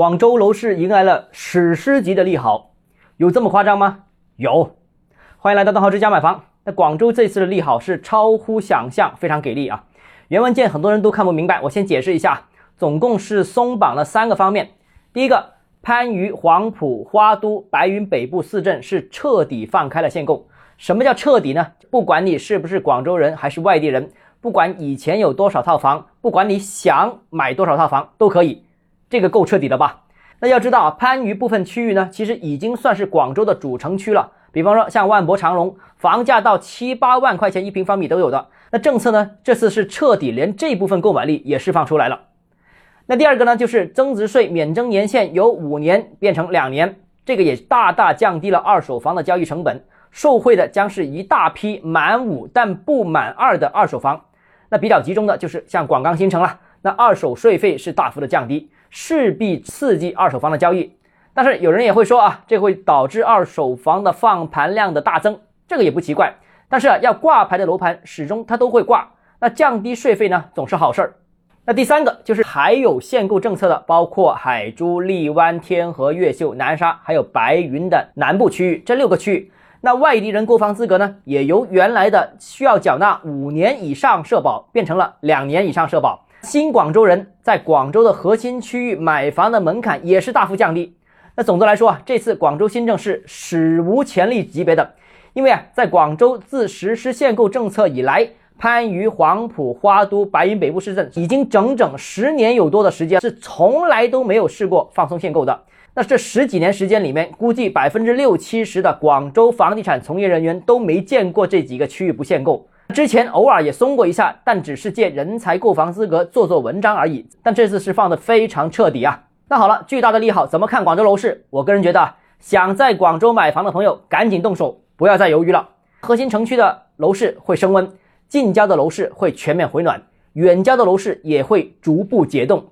广州楼市迎来了史诗级的利好，有这么夸张吗？有。欢迎来到邓浩之家买房。那广州这次的利好是超乎想象，非常给力啊！原文件很多人都看不明白，我先解释一下，总共是松绑了三个方面。第一个，番禺、黄埔、花都、白云北部四镇是彻底放开了限购。什么叫彻底呢？不管你是不是广州人还是外地人，不管以前有多少套房，不管你想买多少套房都可以。这个够彻底了吧？那要知道啊，番禺部分区域呢，其实已经算是广州的主城区了。比方说，像万博长隆，房价到七八万块钱一平方米都有的。那政策呢，这次是彻底连这部分购买力也释放出来了。那第二个呢，就是增值税免征年限由五年变成两年，这个也大大降低了二手房的交易成本，受惠的将是一大批满五但不满二的二手房。那比较集中的就是像广钢新城了，那二手税费是大幅的降低，势必刺激二手房的交易。但是有人也会说啊，这会导致二手房的放盘量的大增，这个也不奇怪。但是啊，要挂牌的楼盘始终它都会挂，那降低税费呢，总是好事儿。那第三个就是还有限购政策的，包括海珠、荔湾、天河、越秀、南沙，还有白云的南部区域这六个区域。那外地人购房资格呢，也由原来的需要缴纳五年以上社保，变成了两年以上社保。新广州人在广州的核心区域买房的门槛也是大幅降低。那总的来说啊，这次广州新政是史无前例级别的，因为啊，在广州自实施限购政策以来，番禺、黄埔、花都、白云北部市镇已经整整十年有多的时间是从来都没有试过放松限购的。那这十几年时间里面，估计百分之六七十的广州房地产从业人员都没见过这几个区域不限购。之前偶尔也松过一下，但只是借人才购房资格做做文章而已。但这次是放的非常彻底啊。那好了，巨大的利好，怎么看广州楼市？我个人觉得，想在广州买房的朋友赶紧动手，不要再犹豫了。核心城区的楼市会升温，近郊的楼市会全面回暖，远郊的楼市也会逐步解冻。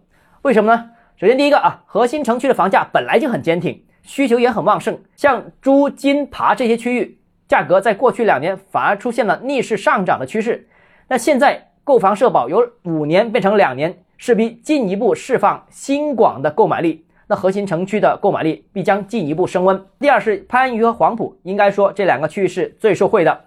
为什么呢？首先，第一个啊，核心城区的房价本来就很坚挺，需求也很旺盛，像珠、金、爬这些区域，价格在过去两年反而出现了逆势上涨的趋势。那现在购房社保由五年变成两年。势必进一步释放新广的购买力，那核心城区的购买力必将进一步升温。第二是番禺和黄埔，应该说这两个区域是最受惠的，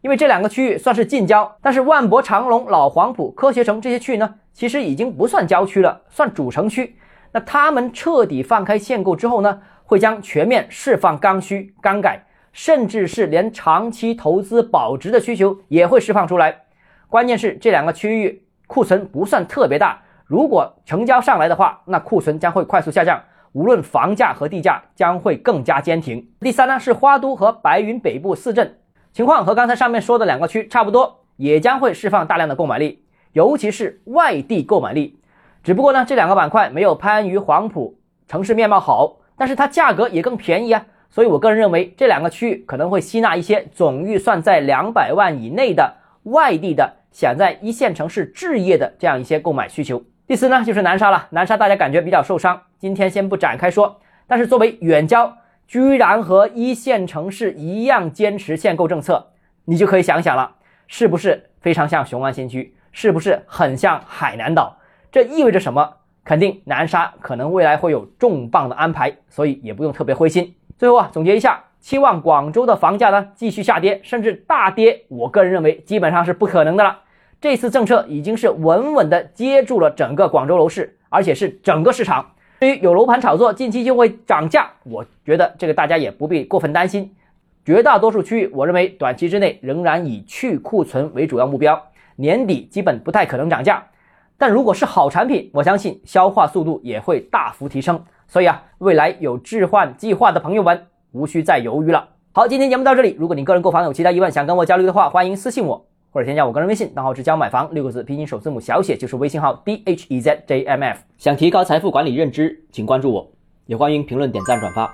因为这两个区域算是近郊。但是万博长隆、老黄埔、科学城这些区域呢，其实已经不算郊区了，算主城区。那他们彻底放开限购之后呢，会将全面释放刚需、刚改，甚至是连长期投资保值的需求也会释放出来。关键是这两个区域库存不算特别大。如果成交上来的话，那库存将会快速下降，无论房价和地价将会更加坚挺。第三呢，是花都和白云北部四镇情况和刚才上面说的两个区差不多，也将会释放大量的购买力，尤其是外地购买力。只不过呢，这两个板块没有番禺、黄埔城市面貌好，但是它价格也更便宜啊，所以我个人认为这两个区域可能会吸纳一些总预算在两百万以内的外地的想在一线城市置业的这样一些购买需求。第四呢，就是南沙了。南沙大家感觉比较受伤，今天先不展开说。但是作为远郊，居然和一线城市一样坚持限购政策，你就可以想想了，是不是非常像雄安新区？是不是很像海南岛？这意味着什么？肯定南沙可能未来会有重磅的安排，所以也不用特别灰心。最后啊，总结一下，期望广州的房价呢继续下跌，甚至大跌，我个人认为基本上是不可能的了。这次政策已经是稳稳的接住了整个广州楼市，而且是整个市场。对于有楼盘炒作，近期就会涨价，我觉得这个大家也不必过分担心。绝大多数区域，我认为短期之内仍然以去库存为主要目标，年底基本不太可能涨价。但如果是好产品，我相信消化速度也会大幅提升。所以啊，未来有置换计划的朋友们，无需再犹豫了。好，今天节目到这里。如果你个人购房有其他疑问，想跟我交流的话，欢迎私信我。或者添加我个人微信，账号是教买房六个字，拼音首字母小写就是微信号 d h e z j m f。想提高财富管理认知，请关注我，也欢迎评论、点赞、转发。